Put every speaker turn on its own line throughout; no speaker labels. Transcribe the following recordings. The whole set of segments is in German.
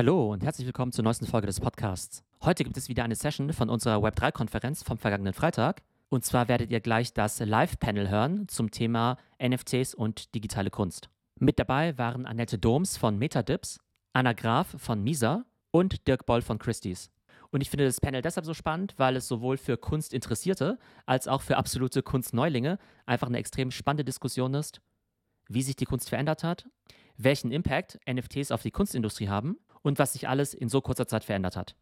Hallo und herzlich willkommen zur neuesten Folge des Podcasts. Heute gibt es wieder eine Session von unserer Web3-Konferenz vom vergangenen Freitag. Und zwar werdet ihr gleich das Live-Panel hören zum Thema NFTs und digitale Kunst. Mit dabei waren Annette Doms von Metadips, Anna Graf von Misa und Dirk Boll von Christie's. Und ich finde das Panel deshalb so spannend, weil es sowohl für Kunstinteressierte als auch für absolute Kunstneulinge einfach eine extrem spannende Diskussion ist, wie sich die Kunst verändert hat, welchen Impact NFTs auf die Kunstindustrie haben und was sich alles in so kurzer Zeit verändert hat.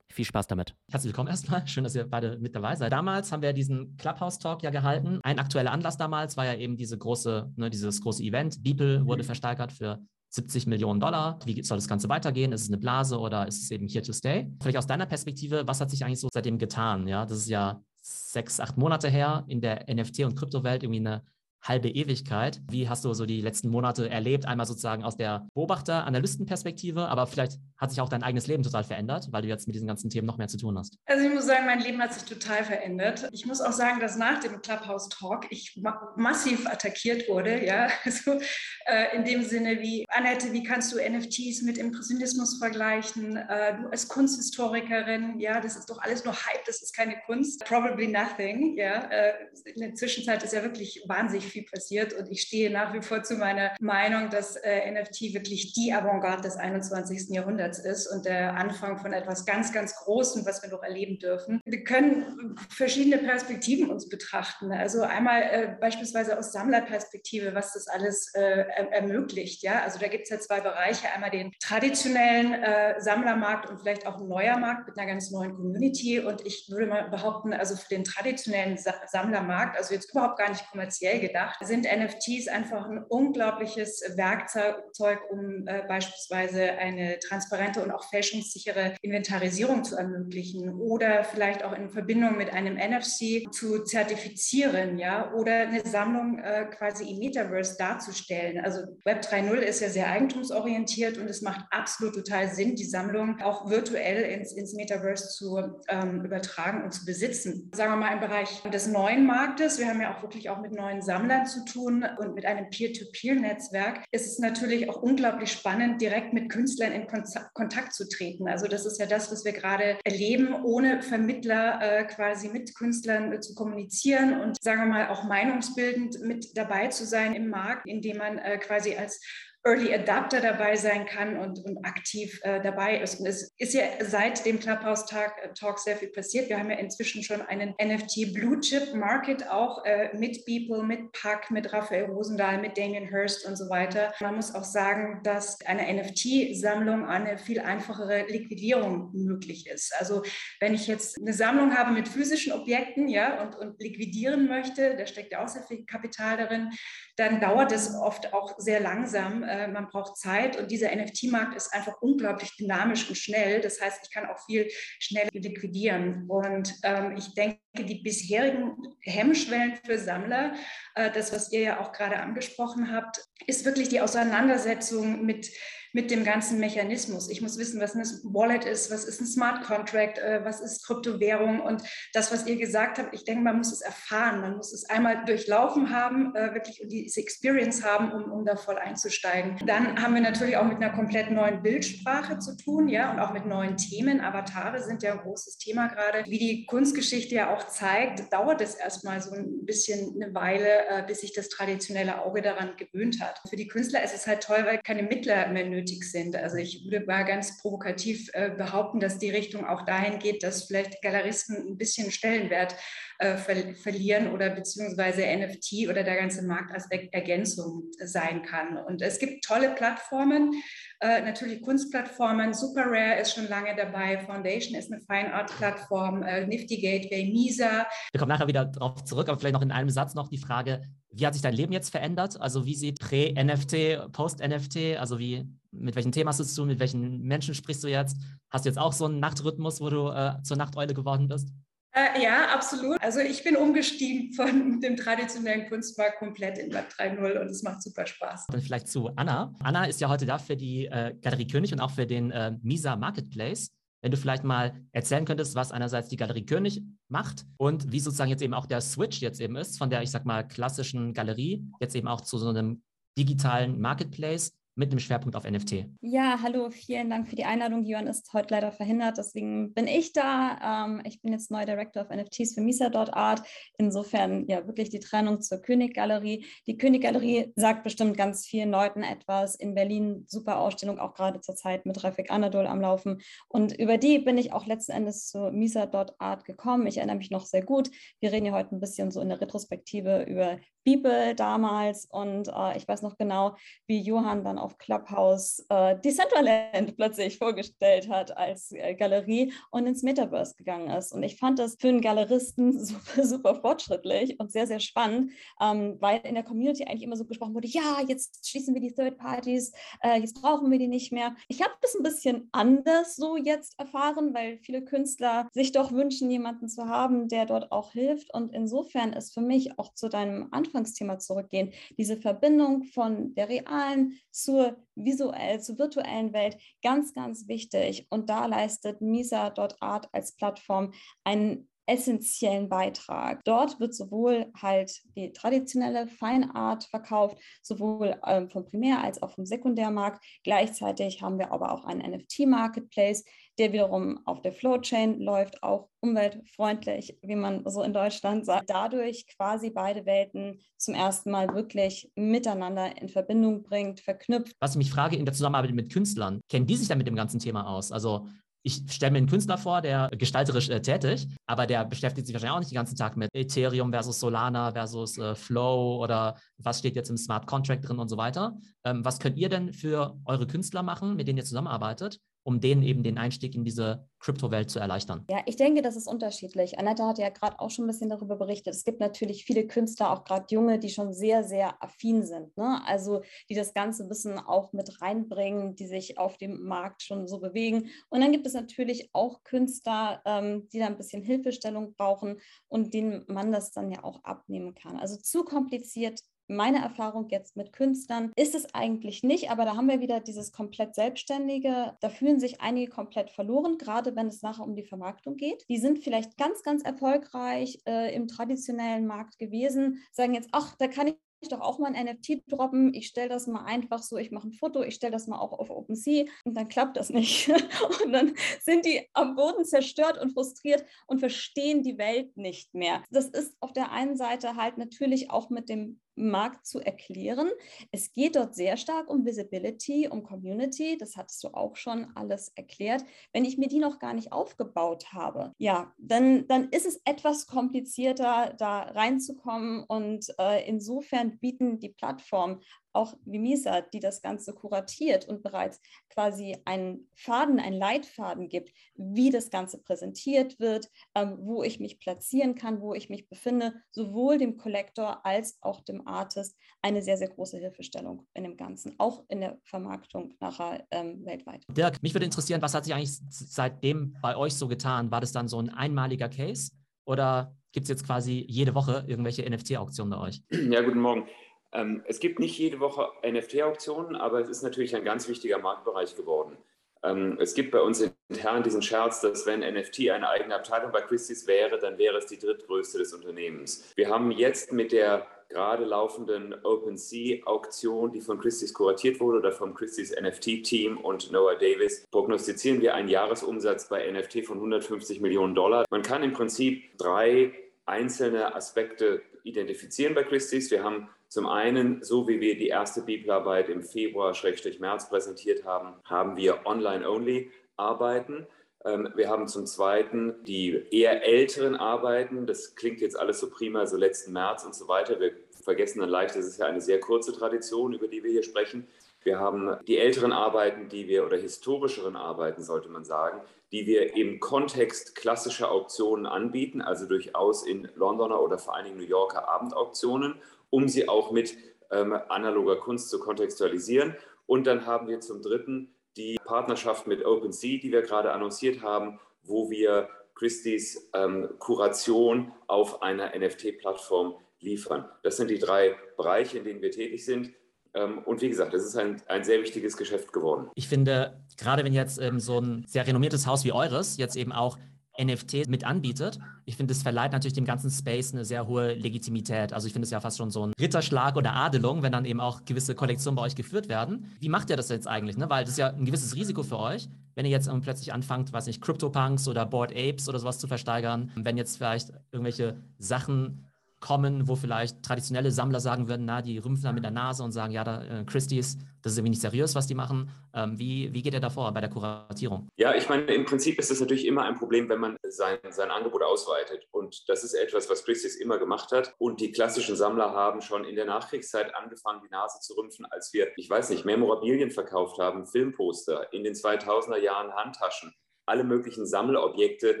Viel Spaß damit. Herzlich willkommen erstmal. Schön, dass ihr beide mit dabei seid. Damals haben wir diesen Clubhouse-Talk ja gehalten. Ein aktueller Anlass damals war ja eben diese große, ne, dieses große Event. Beeple wurde mhm. versteigert für 70 Millionen Dollar. Wie soll das Ganze weitergehen? Ist es eine Blase oder ist es eben here to stay? Vielleicht aus deiner Perspektive, was hat sich eigentlich so seitdem getan? Ja, das ist ja sechs, acht Monate her in der NFT- und Kryptowelt irgendwie eine halbe Ewigkeit. Wie hast du so die letzten Monate erlebt? Einmal sozusagen aus der Beobachter-Analystenperspektive, aber vielleicht hat sich auch dein eigenes Leben total verändert, weil du jetzt mit diesen ganzen Themen noch mehr zu tun hast.
Also ich muss sagen, mein Leben hat sich total verändert. Ich muss auch sagen, dass nach dem Clubhouse-Talk ich ma massiv attackiert wurde. Ja, also äh, in dem Sinne wie, Annette, wie kannst du NFTs mit Impressionismus vergleichen? Äh, du als Kunsthistorikerin, ja, das ist doch alles nur Hype, das ist keine Kunst. Probably nothing, ja. Äh, in der Zwischenzeit ist ja wirklich wahnsinnig viel passiert und ich stehe nach wie vor zu meiner Meinung, dass äh, NFT wirklich die Avantgarde des 21. Jahrhunderts ist und der Anfang von etwas ganz, ganz Großem, was wir noch erleben dürfen. Wir können verschiedene Perspektiven uns betrachten. Also einmal äh, beispielsweise aus Sammlerperspektive, was das alles äh, ermöglicht. Ja, also da gibt es ja zwei Bereiche. Einmal den traditionellen äh, Sammlermarkt und vielleicht auch ein neuer Markt mit einer ganz neuen Community. Und ich würde mal behaupten, also für den traditionellen Sa Sammlermarkt, also jetzt überhaupt gar nicht kommerziell gedacht, gedacht, sind NFTs einfach ein unglaubliches Werkzeug, um äh, beispielsweise eine transparente und auch fälschungssichere Inventarisierung zu ermöglichen oder vielleicht auch in Verbindung mit einem NFC zu zertifizieren, ja, oder eine Sammlung äh, quasi im Metaverse darzustellen. Also Web 3.0 ist ja sehr eigentumsorientiert und es macht absolut total Sinn, die Sammlung auch virtuell ins, ins Metaverse zu ähm, übertragen und zu besitzen. Sagen wir mal im Bereich des neuen Marktes. Wir haben ja auch wirklich auch mit neuen Sammlungen Sammlern zu tun und mit einem Peer-to-Peer-Netzwerk ist es natürlich auch unglaublich spannend, direkt mit Künstlern in Kontakt zu treten. Also das ist ja das, was wir gerade erleben, ohne Vermittler äh, quasi mit Künstlern äh, zu kommunizieren und sagen wir mal auch meinungsbildend mit dabei zu sein im Markt, indem man äh, quasi als Early Adapter dabei sein kann und, und aktiv äh, dabei ist. Und es ist ja seit dem Clubhouse-Talk äh, Talk sehr viel passiert. Wir haben ja inzwischen schon einen NFT Blue Chip Market auch äh, mit Beeple, mit Puck, mit Raphael Rosendahl, mit Damien Hirst und so weiter. Man muss auch sagen, dass eine NFT-Sammlung eine viel einfachere Liquidierung möglich ist. Also wenn ich jetzt eine Sammlung habe mit physischen Objekten, ja, und, und liquidieren möchte, da steckt ja auch sehr viel Kapital darin, dann dauert es oft auch sehr langsam äh, man braucht Zeit und dieser NFT-Markt ist einfach unglaublich dynamisch und schnell. Das heißt, ich kann auch viel schneller liquidieren. Und ähm, ich denke, die bisherigen Hemmschwellen für Sammler, äh, das, was ihr ja auch gerade angesprochen habt, ist wirklich die Auseinandersetzung mit mit dem ganzen Mechanismus. Ich muss wissen, was ein Wallet ist, was ist ein Smart Contract, äh, was ist Kryptowährung und das, was ihr gesagt habt, ich denke, man muss es erfahren, man muss es einmal durchlaufen haben, äh, wirklich diese Experience haben, um, um da voll einzusteigen. Dann haben wir natürlich auch mit einer komplett neuen Bildsprache zu tun, ja, und auch mit neuen Themen. Avatare sind ja ein großes Thema gerade. Wie die Kunstgeschichte ja auch zeigt, dauert es erstmal so ein bisschen eine Weile, äh, bis sich das traditionelle Auge daran gewöhnt hat. Für die Künstler ist es halt toll, weil keine Mittler mehr nötig sind. Also ich würde mal ganz provokativ äh, behaupten, dass die Richtung auch dahin geht, dass vielleicht Galeristen ein bisschen Stellenwert äh, ver verlieren oder beziehungsweise NFT oder der ganze Markt als er Ergänzung sein kann. Und es gibt tolle Plattformen, äh, natürlich Kunstplattformen. Super Rare ist schon lange dabei. Foundation ist eine Fine Art Plattform. Äh, Nifty Gateway, Misa.
Wir kommen nachher wieder darauf zurück, aber vielleicht noch in einem Satz noch die Frage, wie hat sich dein Leben jetzt verändert? Also wie sieht Prä-NFT, Post-NFT, also wie, mit welchem Thema hast du zu tun, mit welchen Menschen sprichst du jetzt? Hast du jetzt auch so einen Nachtrhythmus, wo du äh, zur Nachteule geworden bist?
Äh, ja, absolut. Also ich bin umgestiegen von dem traditionellen Kunstmarkt komplett in Web 3.0 und es macht super Spaß.
Dann vielleicht zu Anna. Anna ist ja heute da für die äh, Galerie König und auch für den äh, Misa Marketplace. Wenn du vielleicht mal erzählen könntest, was einerseits die Galerie König macht und wie sozusagen jetzt eben auch der Switch jetzt eben ist von der, ich sag mal, klassischen Galerie jetzt eben auch zu so einem digitalen Marketplace mit einem Schwerpunkt auf NFT.
Ja, hallo, vielen Dank für die Einladung. Jörn ist heute leider verhindert, deswegen bin ich da. Ähm, ich bin jetzt neuer Director of NFTs für Misa.art. Insofern ja wirklich die Trennung zur Königgalerie. Die Königgalerie sagt bestimmt ganz vielen Leuten etwas. In Berlin super Ausstellung, auch gerade zurzeit mit Rafik Anadol am Laufen. Und über die bin ich auch letzten Endes zu Misa.art gekommen. Ich erinnere mich noch sehr gut. Wir reden ja heute ein bisschen so in der Retrospektive über Bibel damals und äh, ich weiß noch genau, wie Johann dann auf Clubhouse äh, Decentraland plötzlich vorgestellt hat als äh, Galerie und ins Metaverse gegangen ist. Und ich fand das für einen Galeristen super, super fortschrittlich und sehr, sehr spannend, ähm, weil in der Community eigentlich immer so gesprochen wurde, ja, jetzt schließen wir die Third Parties, äh, jetzt brauchen wir die nicht mehr. Ich habe das ein bisschen anders so jetzt erfahren, weil viele Künstler sich doch wünschen, jemanden zu haben, der dort auch hilft. Und insofern ist für mich auch zu deinem Anfang Anfangsthema zurückgehen, diese Verbindung von der realen zur visuell, zur virtuellen Welt, ganz, ganz wichtig. Und da leistet Misa.art als Plattform einen essentiellen Beitrag. Dort wird sowohl halt die traditionelle Fine Art verkauft, sowohl ähm, vom Primär- als auch vom Sekundärmarkt. Gleichzeitig haben wir aber auch einen NFT-Marketplace, der wiederum auf der Flowchain läuft, auch umweltfreundlich, wie man so in Deutschland sagt. Dadurch quasi beide Welten zum ersten Mal wirklich miteinander in Verbindung bringt, verknüpft.
Was ich mich frage in der Zusammenarbeit mit Künstlern, kennen die sich dann mit dem ganzen Thema aus? Also ich stelle mir einen Künstler vor, der gestalterisch äh, tätig, aber der beschäftigt sich wahrscheinlich auch nicht den ganzen Tag mit Ethereum versus Solana versus äh, Flow oder was steht jetzt im Smart Contract drin und so weiter. Ähm, was könnt ihr denn für eure Künstler machen, mit denen ihr zusammenarbeitet, um denen eben den Einstieg in diese Kryptowelt zu erleichtern?
Ja, ich denke, das ist unterschiedlich. Annette hat ja gerade auch schon ein bisschen darüber berichtet. Es gibt natürlich viele Künstler, auch gerade junge, die schon sehr, sehr affin sind. Ne? Also die das ganze Wissen auch mit reinbringen, die sich auf dem Markt schon so bewegen. Und dann gibt es natürlich auch Künstler, ähm, die da ein bisschen Hilfestellung brauchen und denen man das dann ja auch abnehmen kann. Also zu kompliziert meine Erfahrung jetzt mit Künstlern ist es eigentlich nicht, aber da haben wir wieder dieses komplett Selbstständige. Da fühlen sich einige komplett verloren, gerade wenn es nachher um die Vermarktung geht. Die sind vielleicht ganz, ganz erfolgreich äh, im traditionellen Markt gewesen, sagen jetzt, ach, da kann ich ich doch auch mal ein NFT droppen. Ich stelle das mal einfach so, ich mache ein Foto, ich stelle das mal auch auf OpenSea und dann klappt das nicht. Und dann sind die am Boden zerstört und frustriert und verstehen die Welt nicht mehr. Das ist auf der einen Seite halt natürlich auch mit dem Markt zu erklären. Es geht dort sehr stark um Visibility, um Community. Das hattest du auch schon alles erklärt. Wenn ich mir die noch gar nicht aufgebaut habe, ja, dann, dann ist es etwas komplizierter, da reinzukommen. Und äh, insofern bieten die Plattformen auch wie Misa, die das Ganze kuratiert und bereits quasi einen Faden, einen Leitfaden gibt, wie das Ganze präsentiert wird, ähm, wo ich mich platzieren kann, wo ich mich befinde, sowohl dem Collector als auch dem Artist eine sehr, sehr große Hilfestellung in dem Ganzen, auch in der Vermarktung nachher ähm, weltweit.
Dirk, mich würde interessieren, was hat sich eigentlich seitdem bei euch so getan? War das dann so ein einmaliger Case oder gibt es jetzt quasi jede Woche irgendwelche NFT-Auktionen bei euch?
Ja, guten Morgen. Ähm, es gibt nicht jede Woche NFT-Auktionen, aber es ist natürlich ein ganz wichtiger Marktbereich geworden. Ähm, es gibt bei uns intern diesen Scherz, dass wenn NFT eine eigene Abteilung bei Christie's wäre, dann wäre es die drittgrößte des Unternehmens. Wir haben jetzt mit der gerade laufenden OpenSea-Auktion, die von Christie's kuratiert wurde oder vom Christie's NFT-Team und Noah Davis, prognostizieren wir einen Jahresumsatz bei NFT von 150 Millionen Dollar. Man kann im Prinzip drei einzelne Aspekte identifizieren bei Christie's. Wir haben zum einen, so wie wir die erste Bibelarbeit im Februar-März präsentiert haben, haben wir online-only Arbeiten. Ähm, wir haben zum Zweiten die eher älteren Arbeiten. Das klingt jetzt alles so prima, so letzten März und so weiter. Wir vergessen dann leicht, das ist ja eine sehr kurze Tradition, über die wir hier sprechen. Wir haben die älteren Arbeiten, die wir, oder historischeren Arbeiten, sollte man sagen, die wir im Kontext klassischer Auktionen anbieten, also durchaus in Londoner oder vor allen Dingen New Yorker Abendauktionen um sie auch mit ähm, analoger Kunst zu kontextualisieren. Und dann haben wir zum Dritten die Partnerschaft mit OpenSea, die wir gerade annonciert haben, wo wir Christie's ähm, Kuration auf einer NFT-Plattform liefern. Das sind die drei Bereiche, in denen wir tätig sind. Ähm, und wie gesagt, das ist ein, ein sehr wichtiges Geschäft geworden.
Ich finde, gerade wenn jetzt ähm, so ein sehr renommiertes Haus wie eures jetzt eben auch NFT mit anbietet. Ich finde, es verleiht natürlich dem ganzen Space eine sehr hohe Legitimität. Also ich finde es ja fast schon so ein Ritterschlag oder Adelung, wenn dann eben auch gewisse Kollektionen bei euch geführt werden. Wie macht ihr das jetzt eigentlich? Ne? Weil das ist ja ein gewisses Risiko für euch, wenn ihr jetzt plötzlich anfangt, weiß nicht, CryptoPunks oder Board Apes oder sowas zu versteigern, wenn jetzt vielleicht irgendwelche Sachen kommen, wo vielleicht traditionelle Sammler sagen würden, na, die rümpfen da mit der Nase und sagen, ja, da, äh, Christie's, das ist irgendwie nicht seriös, was die machen. Ähm, wie, wie geht ihr da vor bei der Kuratierung?
Ja, ich meine, im Prinzip ist es natürlich immer ein Problem, wenn man sein, sein Angebot ausweitet. Und das ist etwas, was Christie's immer gemacht hat. Und die klassischen Sammler haben schon in der Nachkriegszeit angefangen, die Nase zu rümpfen, als wir, ich weiß nicht, Memorabilien verkauft haben, Filmposter, in den 2000er Jahren Handtaschen, alle möglichen Sammelobjekte,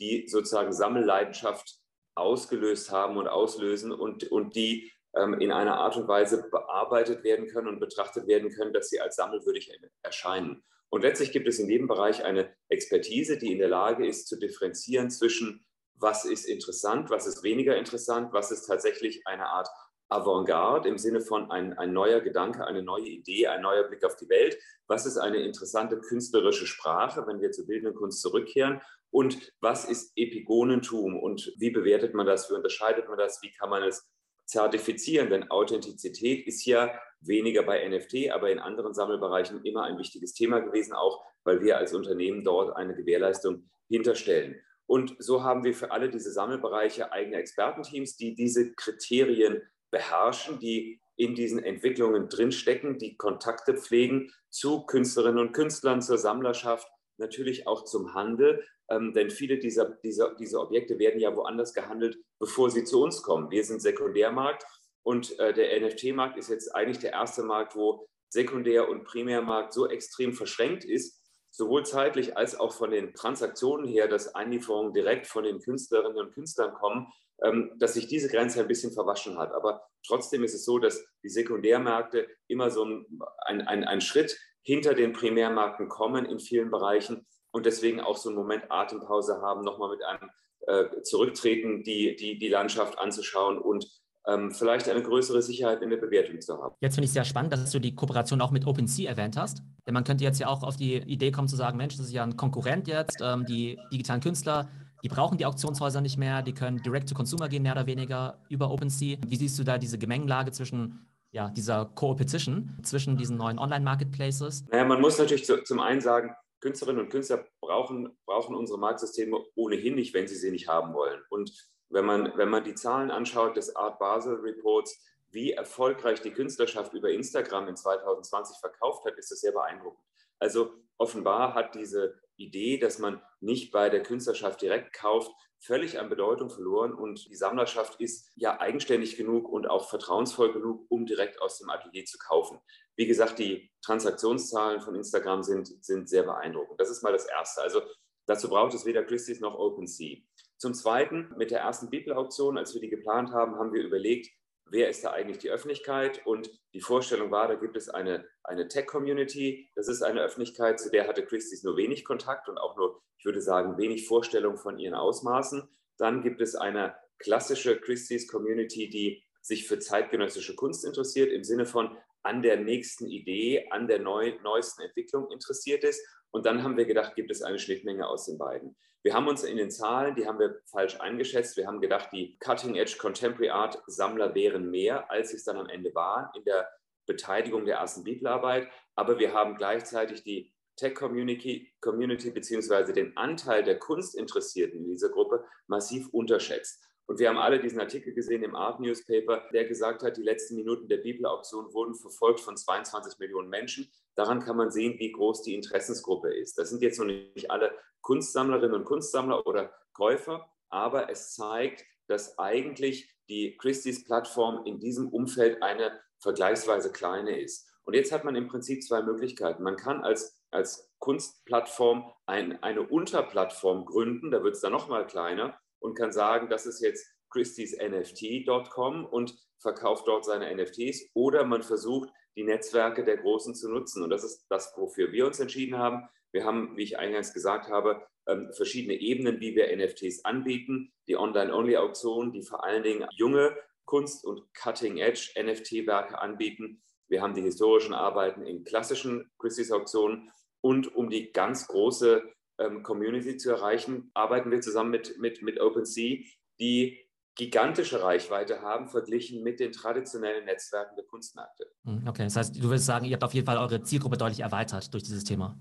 die sozusagen Sammelleidenschaft ausgelöst haben und auslösen und, und die ähm, in einer Art und Weise bearbeitet werden können und betrachtet werden können, dass sie als sammelwürdig erscheinen. Und letztlich gibt es in jedem Bereich eine Expertise, die in der Lage ist zu differenzieren zwischen, was ist interessant, was ist weniger interessant, was ist tatsächlich eine Art Avantgarde im Sinne von ein, ein neuer Gedanke, eine neue Idee, ein neuer Blick auf die Welt. Was ist eine interessante künstlerische Sprache, wenn wir zur bildenden Kunst zurückkehren? Und was ist Epigonentum und wie bewertet man das? Wie unterscheidet man das? Wie kann man es zertifizieren? Denn Authentizität ist ja weniger bei NFT, aber in anderen Sammelbereichen immer ein wichtiges Thema gewesen, auch weil wir als Unternehmen dort eine Gewährleistung hinterstellen. Und so haben wir für alle diese Sammelbereiche eigene Expertenteams, die diese Kriterien beherrschen, die in diesen Entwicklungen drinstecken, die Kontakte pflegen zu Künstlerinnen und Künstlern, zur Sammlerschaft, natürlich auch zum Handel, ähm, denn viele dieser, dieser, dieser Objekte werden ja woanders gehandelt, bevor sie zu uns kommen. Wir sind Sekundärmarkt und äh, der NFT-Markt ist jetzt eigentlich der erste Markt, wo Sekundär- und Primärmarkt so extrem verschränkt ist, sowohl zeitlich als auch von den Transaktionen her, dass Einlieferungen direkt von den Künstlerinnen und Künstlern kommen, ähm, dass sich diese Grenze ein bisschen verwaschen hat. Aber trotzdem ist es so, dass die Sekundärmärkte immer so ein, ein, ein Schritt hinter den Primärmärkten kommen in vielen Bereichen und deswegen auch so einen Moment Atempause haben, nochmal mit einem äh, Zurücktreten die, die, die Landschaft anzuschauen und ähm, vielleicht eine größere Sicherheit in der Bewertung zu haben.
Jetzt finde ich es sehr spannend, dass du die Kooperation auch mit OpenSea erwähnt hast. Denn man könnte jetzt ja auch auf die Idee kommen zu sagen, Mensch, das ist ja ein Konkurrent jetzt, ähm, die digitalen Künstler die brauchen die Auktionshäuser nicht mehr, die können direct to consumer gehen, mehr oder weniger über OpenSea. Wie siehst du da diese Gemengelage zwischen ja, dieser Co-Opetition, zwischen diesen neuen Online-Marketplaces?
Naja, man muss natürlich zu, zum einen sagen, Künstlerinnen und Künstler brauchen, brauchen unsere Marktsysteme ohnehin nicht, wenn sie sie nicht haben wollen. Und wenn man, wenn man die Zahlen anschaut des Art Basel Reports, wie erfolgreich die Künstlerschaft über Instagram in 2020 verkauft hat, ist das sehr beeindruckend. Also offenbar hat diese Idee, dass man nicht bei der Künstlerschaft direkt kauft, völlig an Bedeutung verloren und die Sammlerschaft ist ja eigenständig genug und auch vertrauensvoll genug, um direkt aus dem Atelier zu kaufen. Wie gesagt, die Transaktionszahlen von Instagram sind, sind sehr beeindruckend. Das ist mal das Erste. Also dazu braucht es weder Christie's noch OpenSea. Zum Zweiten, mit der ersten Beeple-Auktion, als wir die geplant haben, haben wir überlegt, wer ist da eigentlich die Öffentlichkeit? Und die Vorstellung war, da gibt es eine, eine Tech-Community. Das ist eine Öffentlichkeit, zu der hatte Christie's nur wenig Kontakt und auch nur, ich würde sagen, wenig Vorstellung von ihren Ausmaßen. Dann gibt es eine klassische Christie's Community, die sich für zeitgenössische Kunst interessiert, im Sinne von an der nächsten Idee, an der neu, neuesten Entwicklung interessiert ist. Und dann haben wir gedacht, gibt es eine Schnittmenge aus den beiden. Wir haben uns in den Zahlen, die haben wir falsch eingeschätzt. Wir haben gedacht, die Cutting Edge Contemporary Art Sammler wären mehr, als es dann am Ende waren in der Beteiligung der ersten Bibelarbeit. Aber wir haben gleichzeitig die Tech Community, Community beziehungsweise den Anteil der Kunstinteressierten in dieser Gruppe massiv unterschätzt. Und wir haben alle diesen Artikel gesehen im Art Newspaper, der gesagt hat, die letzten Minuten der Bibelauktion wurden verfolgt von 22 Millionen Menschen. Daran kann man sehen, wie groß die Interessensgruppe ist. Das sind jetzt noch nicht alle Kunstsammlerinnen und Kunstsammler oder Käufer, aber es zeigt, dass eigentlich die Christie's Plattform in diesem Umfeld eine vergleichsweise kleine ist. Und jetzt hat man im Prinzip zwei Möglichkeiten. Man kann als, als Kunstplattform ein, eine Unterplattform gründen, da wird es dann nochmal kleiner und kann sagen, das ist jetzt christiesnft.com und verkauft dort seine NFTs oder man versucht, die Netzwerke der Großen zu nutzen. Und das ist das, wofür wir uns entschieden haben. Wir haben, wie ich eingangs gesagt habe, ähm, verschiedene Ebenen, wie wir NFTs anbieten. Die Online-Only-Auktion, die vor allen Dingen junge Kunst- und Cutting-Edge-NFT-Werke anbieten. Wir haben die historischen Arbeiten in klassischen Christie's-Auktionen und um die ganz große ähm, Community zu erreichen, arbeiten wir zusammen mit, mit, mit OpenSea, die gigantische Reichweite haben, verglichen mit den traditionellen Netzwerken der Kunstmärkte.
Hm, okay, das heißt, du würdest sagen, ihr habt auf jeden Fall eure Zielgruppe deutlich erweitert durch dieses Thema.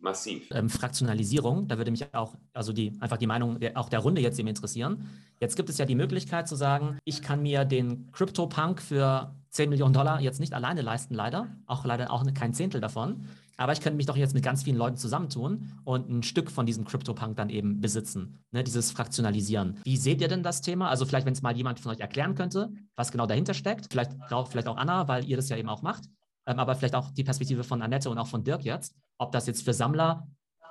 Massiv.
Ähm, Fraktionalisierung, da würde mich auch, also die, einfach die Meinung der, auch der Runde jetzt eben interessieren. Jetzt gibt es ja die Möglichkeit zu sagen, ich kann mir den Crypto-Punk für 10 Millionen Dollar jetzt nicht alleine leisten, leider. Auch leider auch kein Zehntel davon. Aber ich könnte mich doch jetzt mit ganz vielen Leuten zusammentun und ein Stück von diesem CryptoPunk dann eben besitzen. Ne, dieses Fraktionalisieren. Wie seht ihr denn das Thema? Also vielleicht, wenn es mal jemand von euch erklären könnte, was genau dahinter steckt. Vielleicht, vielleicht auch Anna, weil ihr das ja eben auch macht. Ähm, aber vielleicht auch die Perspektive von Annette und auch von Dirk jetzt. Ob das jetzt für Sammler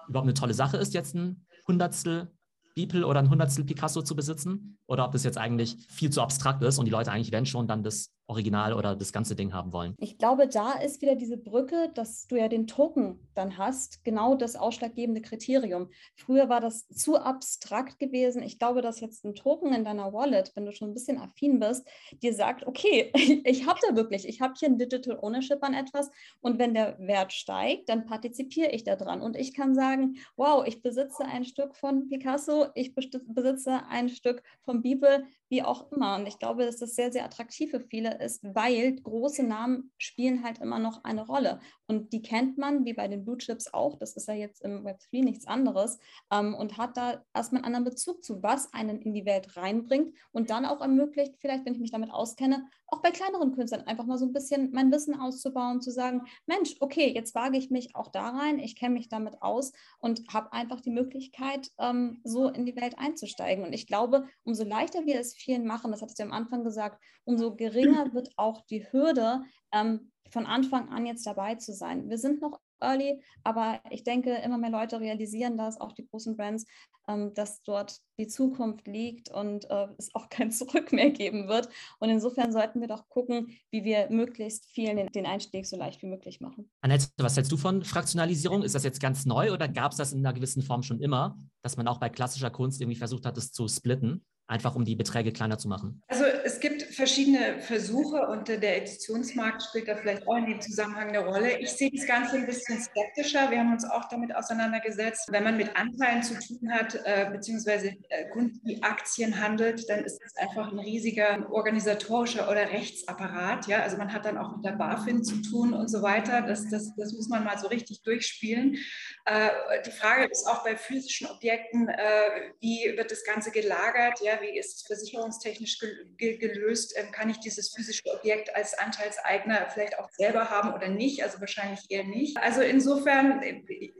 überhaupt eine tolle Sache ist, jetzt ein Hundertstel Beeple oder ein Hundertstel Picasso zu besitzen oder ob das jetzt eigentlich viel zu abstrakt ist und die Leute eigentlich, wenn schon, dann das Original oder das ganze Ding haben wollen.
Ich glaube, da ist wieder diese Brücke, dass du ja den Token dann hast, genau das ausschlaggebende Kriterium. Früher war das zu abstrakt gewesen. Ich glaube, dass jetzt ein Token in deiner Wallet, wenn du schon ein bisschen affin bist, dir sagt, okay, ich habe da wirklich, ich habe hier ein Digital Ownership an etwas und wenn der Wert steigt, dann partizipiere ich daran und ich kann sagen, wow, ich besitze ein Stück von Picasso, ich besitze ein Stück von Bibel, wie auch immer. Und ich glaube, das sehr, sehr attraktiv für viele ist, weil große Namen spielen halt immer noch eine Rolle. Und die kennt man, wie bei den Blue Chips auch, das ist ja jetzt im Web 3 nichts anderes, ähm, und hat da erstmal einen anderen Bezug zu, was einen in die Welt reinbringt und dann auch ermöglicht, vielleicht, wenn ich mich damit auskenne, auch bei kleineren Künstlern einfach mal so ein bisschen mein Wissen auszubauen, zu sagen, Mensch, okay, jetzt wage ich mich auch da rein, ich kenne mich damit aus und habe einfach die Möglichkeit, ähm, so in die Welt einzusteigen. Und ich glaube, umso leichter wir es vielen machen, das hattest du am Anfang gesagt, umso geringer wird auch die Hürde, ähm, von Anfang an jetzt dabei zu sein. Wir sind noch early, aber ich denke, immer mehr Leute realisieren das, auch die großen Brands, ähm, dass dort die Zukunft liegt und äh, es auch kein Zurück mehr geben wird. Und insofern sollten wir doch gucken, wie wir möglichst vielen den, den Einstieg so leicht wie möglich machen.
Annette, was hältst du von Fraktionalisierung? Ist das jetzt ganz neu oder gab es das in einer gewissen Form schon immer, dass man auch bei klassischer Kunst irgendwie versucht hat, es zu splitten? Einfach um die Beträge kleiner zu machen?
Also es gibt verschiedene Versuche und der Editionsmarkt spielt da vielleicht auch in dem Zusammenhang eine Rolle. Ich sehe das Ganze ein bisschen skeptischer. Wir haben uns auch damit auseinandergesetzt. Wenn man mit Anteilen zu tun hat, äh, beziehungsweise äh, Kunden, die Aktien handelt, dann ist es einfach ein riesiger organisatorischer oder Rechtsapparat. Ja? Also man hat dann auch mit der BaFin zu tun und so weiter. Das, das, das muss man mal so richtig durchspielen. Äh, die Frage ist auch bei physischen Objekten, äh, wie wird das Ganze gelagert? Ja? Wie ist es versicherungstechnisch gelöst? Ähm, kann ich dieses physische Objekt als Anteilseigner vielleicht auch selber haben oder nicht? Also wahrscheinlich eher nicht. Also insofern,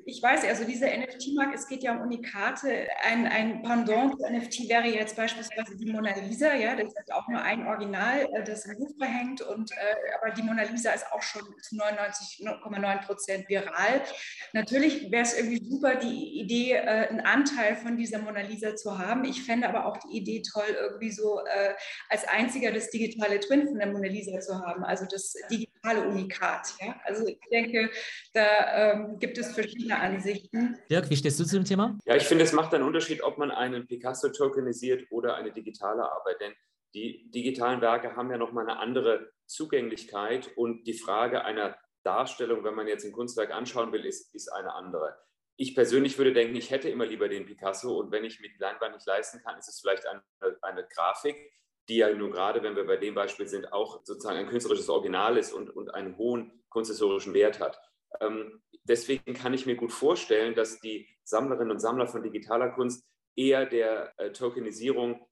ich weiß, also dieser NFT-Markt, es geht ja um Unikate. Ein, ein Pendant zu NFT wäre jetzt beispielsweise die Mona Lisa, ja, das ist auch nur ein Original, äh, das im Buch verhängt und äh, aber die Mona Lisa ist auch schon zu 99,9 Prozent viral. Natürlich wäre es irgendwie super, die Idee, äh, einen Anteil von dieser Mona Lisa zu haben. Ich fände aber auch die Idee toll, irgendwie so äh, als einziger das digitale Twin von der Mona Lisa zu haben, also das digitale Unikat. Ja? Also ich denke, da ähm, gibt es verschiedene Ansichten.
Dirk, wie stehst du zu dem Thema?
Ja, ich finde, es macht einen Unterschied, ob man einen Picasso tokenisiert oder eine digitale Arbeit, denn die digitalen Werke haben ja nochmal eine andere Zugänglichkeit und die Frage einer Darstellung, wenn man jetzt ein Kunstwerk anschauen will, ist, ist eine andere ich persönlich würde denken, ich hätte immer lieber den Picasso und wenn ich mir die Leinwand nicht leisten kann, ist es vielleicht eine, eine Grafik, die ja nur gerade, wenn wir bei dem Beispiel sind, auch sozusagen ein künstlerisches Original ist und, und einen hohen kunsthistorischen Wert hat. Ähm, deswegen kann ich mir gut vorstellen, dass die Sammlerinnen und Sammler von digitaler Kunst eher der äh, Tokenisierung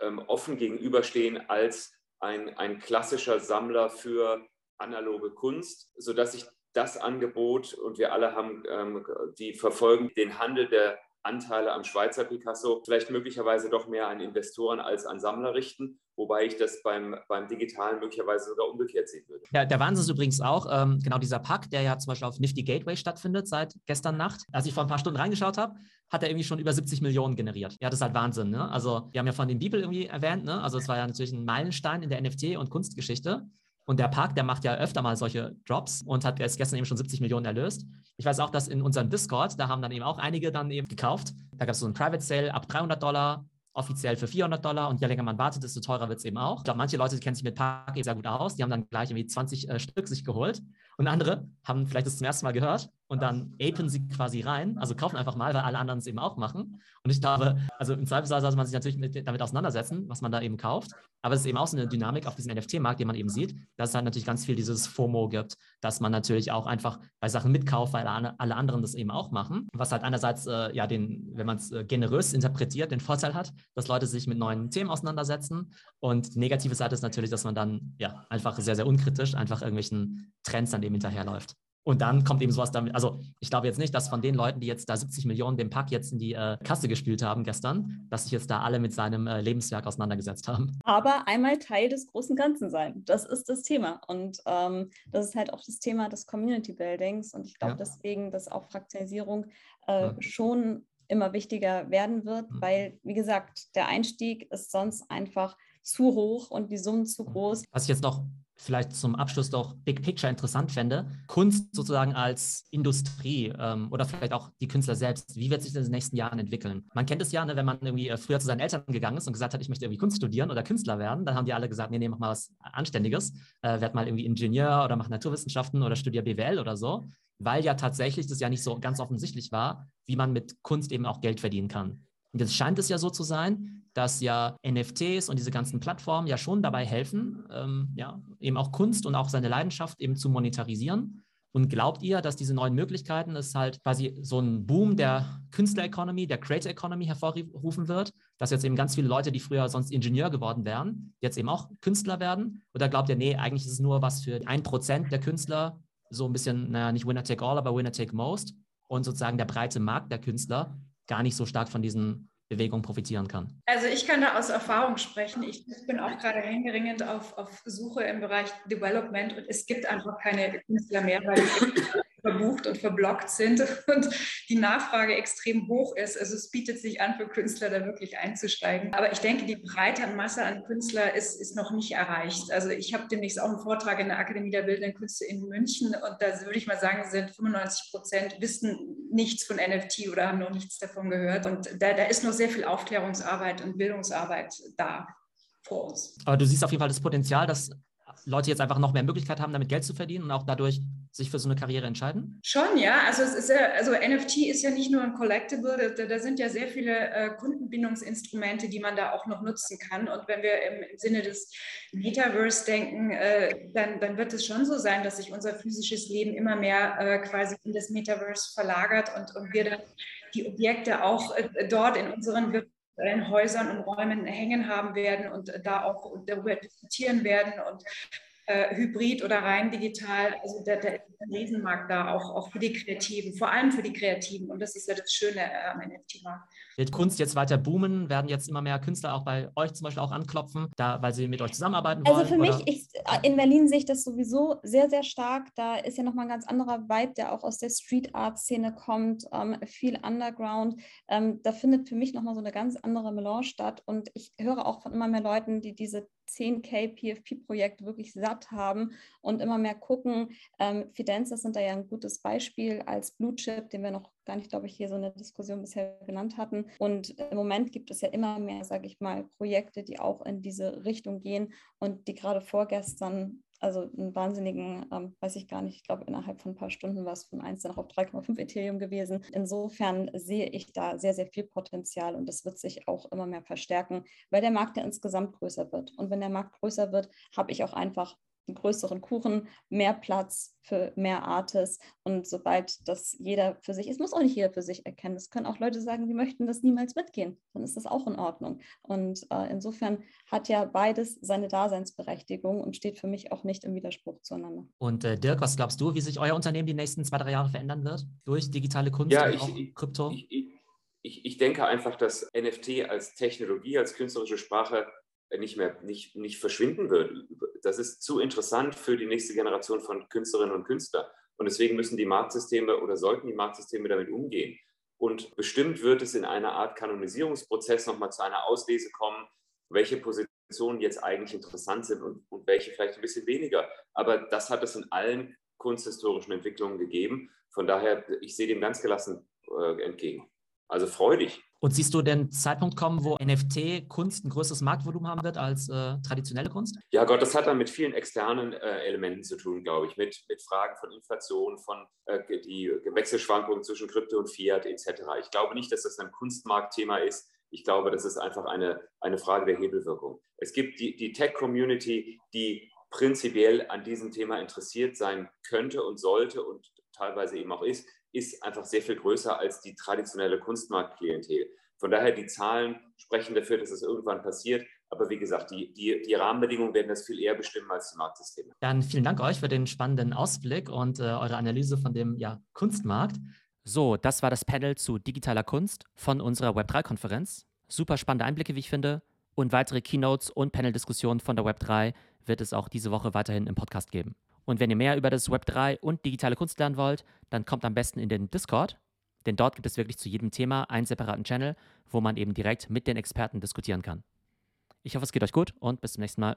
ähm, offen gegenüberstehen als ein, ein klassischer Sammler für analoge Kunst, sodass ich das Angebot und wir alle haben, ähm, die verfolgen den Handel der Anteile am Schweizer Picasso vielleicht möglicherweise doch mehr an Investoren als an Sammler richten, wobei ich das beim, beim Digitalen möglicherweise sogar umgekehrt sehen würde.
Ja, der Wahnsinn ist übrigens auch, ähm, genau dieser Pack, der ja zum Beispiel auf Nifty Gateway stattfindet seit gestern Nacht. Als ich vor ein paar Stunden reingeschaut habe, hat er irgendwie schon über 70 Millionen generiert. Ja, das ist halt Wahnsinn. Ne? Also wir haben ja von den Bibel irgendwie erwähnt, ne? also es war ja natürlich ein Meilenstein in der NFT- und Kunstgeschichte. Und der Park, der macht ja öfter mal solche Drops und hat jetzt gestern eben schon 70 Millionen erlöst. Ich weiß auch, dass in unserem Discord, da haben dann eben auch einige dann eben gekauft. Da gab es so einen Private Sale ab 300 Dollar, offiziell für 400 Dollar. Und je länger man wartet, desto teurer wird es eben auch. Ich glaube, manche Leute kennen sich mit Park eben sehr gut aus. Die haben dann gleich irgendwie 20 äh, Stück sich geholt. Und andere haben vielleicht das zum ersten Mal gehört und dann apen sie quasi rein, also kaufen einfach mal, weil alle anderen es eben auch machen. Und ich glaube, also im Zweifelsfall sollte man sich natürlich mit, damit auseinandersetzen, was man da eben kauft. Aber es ist eben auch so eine Dynamik auf diesem NFT-Markt, den man eben sieht, dass es halt natürlich ganz viel dieses FOMO gibt, dass man natürlich auch einfach bei Sachen mitkauft, weil alle anderen das eben auch machen. Was halt einerseits, äh, ja, den, wenn man es äh, generös interpretiert, den Vorteil hat, dass Leute sich mit neuen Themen auseinandersetzen. Und die negative Seite ist natürlich, dass man dann ja einfach sehr, sehr unkritisch einfach irgendwelchen Trends dann eben hinterherläuft. Und dann kommt eben sowas damit. Also, ich glaube jetzt nicht, dass von den Leuten, die jetzt da 70 Millionen dem Pack jetzt in die äh, Kasse gespielt haben gestern, dass sich jetzt da alle mit seinem äh, Lebenswerk auseinandergesetzt haben.
Aber einmal Teil des großen Ganzen sein. Das ist das Thema. Und ähm, das ist halt auch das Thema des Community Buildings. Und ich glaube ja. deswegen, dass auch Fraktionalisierung äh, ja. schon immer wichtiger werden wird, mhm. weil, wie gesagt, der Einstieg ist sonst einfach zu hoch und die Summen zu groß.
Was ich jetzt noch vielleicht zum Abschluss doch Big Picture interessant fände, Kunst sozusagen als Industrie ähm, oder vielleicht auch die Künstler selbst, wie wird sich das in den nächsten Jahren entwickeln? Man kennt es ja, ne, wenn man irgendwie äh, früher zu seinen Eltern gegangen ist und gesagt hat, ich möchte irgendwie Kunst studieren oder Künstler werden, dann haben die alle gesagt, nee, nee, mach mal was Anständiges, äh, werd mal irgendwie Ingenieur oder mach Naturwissenschaften oder studier BWL oder so, weil ja tatsächlich das ja nicht so ganz offensichtlich war, wie man mit Kunst eben auch Geld verdienen kann. Und jetzt scheint es ja so zu sein, dass ja NFTs und diese ganzen Plattformen ja schon dabei helfen, ähm, ja, eben auch Kunst und auch seine Leidenschaft eben zu monetarisieren. Und glaubt ihr, dass diese neuen Möglichkeiten es halt quasi so einen Boom der Künstler-Economy, der Creator-Economy hervorrufen wird, dass jetzt eben ganz viele Leute, die früher sonst Ingenieur geworden wären, jetzt eben auch Künstler werden? Oder glaubt ihr, nee, eigentlich ist es nur was für ein Prozent der Künstler, so ein bisschen, naja, nicht Winner take all, aber Winner take most und sozusagen der breite Markt der Künstler gar nicht so stark von diesen Bewegung profitieren kann?
Also ich kann da aus Erfahrung sprechen. Ich bin auch gerade hängeringend auf, auf Suche im Bereich Development und es gibt einfach keine Künstler mehr, weil verbucht und verblockt sind und die Nachfrage extrem hoch ist. Also es bietet sich an, für Künstler da wirklich einzusteigen. Aber ich denke, die breite Masse an Künstlern ist, ist noch nicht erreicht. Also ich habe demnächst auch einen Vortrag in der Akademie der Bildenden Künste in München und da würde ich mal sagen, sind 95 Prozent wissen nichts von NFT oder haben noch nichts davon gehört. Und da, da ist noch sehr viel Aufklärungsarbeit und Bildungsarbeit da vor uns.
Aber du siehst auf jeden Fall das Potenzial, dass Leute jetzt einfach noch mehr Möglichkeit haben, damit Geld zu verdienen und auch dadurch sich für so eine Karriere entscheiden?
Schon, ja. Also es ist ja, also NFT ist ja nicht nur ein Collectible, da, da sind ja sehr viele äh, Kundenbindungsinstrumente, die man da auch noch nutzen kann. Und wenn wir im, im Sinne des Metaverse denken, äh, dann, dann wird es schon so sein, dass sich unser physisches Leben immer mehr äh, quasi in das Metaverse verlagert und, und wir dann die Objekte auch äh, dort in unseren in Häusern und Räumen hängen haben werden und da auch darüber diskutieren werden und äh, hybrid oder rein digital. Also der, der Riesenmarkt da auch, auch für die Kreativen, vor allem für die Kreativen. Und das ist ja das Schöne äh, am NFT-Markt.
Wird Kunst jetzt weiter boomen? Werden jetzt immer mehr Künstler auch bei euch zum Beispiel auch anklopfen, da, weil sie mit euch zusammenarbeiten
also
wollen?
Also für oder? mich, ich, äh, in Berlin sehe ich das sowieso sehr, sehr stark. Da ist ja nochmal ein ganz anderer Vibe, der auch aus der Street Art Szene kommt, ähm, viel Underground. Ähm, da findet für mich nochmal so eine ganz andere Melange statt. Und ich höre auch von immer mehr Leuten, die diese 10k PFP-Projekt wirklich satt haben und immer mehr gucken. Ähm, Fidenza sind da ja ein gutes Beispiel als Blue Chip, den wir noch gar nicht, glaube ich, hier so eine Diskussion bisher genannt hatten. Und im Moment gibt es ja immer mehr, sage ich mal, Projekte, die auch in diese Richtung gehen und die gerade vorgestern also einen wahnsinnigen, ähm, weiß ich gar nicht, ich glaube innerhalb von ein paar Stunden war es von 1 dann auf 3,5 Ethereum gewesen. Insofern sehe ich da sehr, sehr viel Potenzial und das wird sich auch immer mehr verstärken, weil der Markt ja insgesamt größer wird. Und wenn der Markt größer wird, habe ich auch einfach einen größeren Kuchen, mehr Platz für mehr Artists. Und sobald das jeder für sich ist, muss auch nicht jeder für sich erkennen. Es können auch Leute sagen, sie möchten das niemals mitgehen. Dann ist das auch in Ordnung. Und äh, insofern hat ja beides seine Daseinsberechtigung und steht für mich auch nicht im Widerspruch zueinander.
Und äh, Dirk, was glaubst du, wie sich euer Unternehmen die nächsten zwei, drei Jahre verändern wird? Durch digitale Kunst
ja,
und
ich,
auch Krypto?
Ich, ich, ich denke einfach, dass NFT als Technologie, als künstlerische Sprache nicht mehr nicht, nicht verschwinden wird. Das ist zu interessant für die nächste Generation von Künstlerinnen und Künstlern. Und deswegen müssen die Marktsysteme oder sollten die Marktsysteme damit umgehen. Und bestimmt wird es in einer Art Kanonisierungsprozess nochmal zu einer Auslese kommen, welche Positionen jetzt eigentlich interessant sind und, und welche vielleicht ein bisschen weniger. Aber das hat es in allen kunsthistorischen Entwicklungen gegeben. Von daher, ich sehe dem ganz gelassen äh, entgegen. Also freudig.
Und siehst du den Zeitpunkt kommen, wo NFT-Kunst ein größeres Marktvolumen haben wird als äh, traditionelle Kunst?
Ja, Gott, das hat dann mit vielen externen äh, Elementen zu tun, glaube ich, mit, mit Fragen von Inflation, von äh, die Wechselschwankungen zwischen Krypto und Fiat etc. Ich glaube nicht, dass das ein Kunstmarktthema ist. Ich glaube, das ist einfach eine, eine Frage der Hebelwirkung. Es gibt die, die Tech-Community, die prinzipiell an diesem Thema interessiert sein könnte und sollte und teilweise eben auch ist, ist einfach sehr viel größer als die traditionelle Kunstmarktklientel. Von daher, die Zahlen sprechen dafür, dass es irgendwann passiert. Aber wie gesagt, die, die, die Rahmenbedingungen werden das viel eher bestimmen als die Marktsysteme.
Dann vielen Dank euch für den spannenden Ausblick und äh, eure Analyse von dem ja, Kunstmarkt. So, das war das Panel zu digitaler Kunst von unserer Web3-Konferenz. Super spannende Einblicke, wie ich finde. Und weitere Keynotes und Panel-Diskussionen von der Web3 wird es auch diese Woche weiterhin im Podcast geben. Und wenn ihr mehr über das Web 3 und digitale Kunst lernen wollt, dann kommt am besten in den Discord, denn dort gibt es wirklich zu jedem Thema einen separaten Channel, wo man eben direkt mit den Experten diskutieren kann. Ich hoffe, es geht euch gut und bis zum nächsten Mal.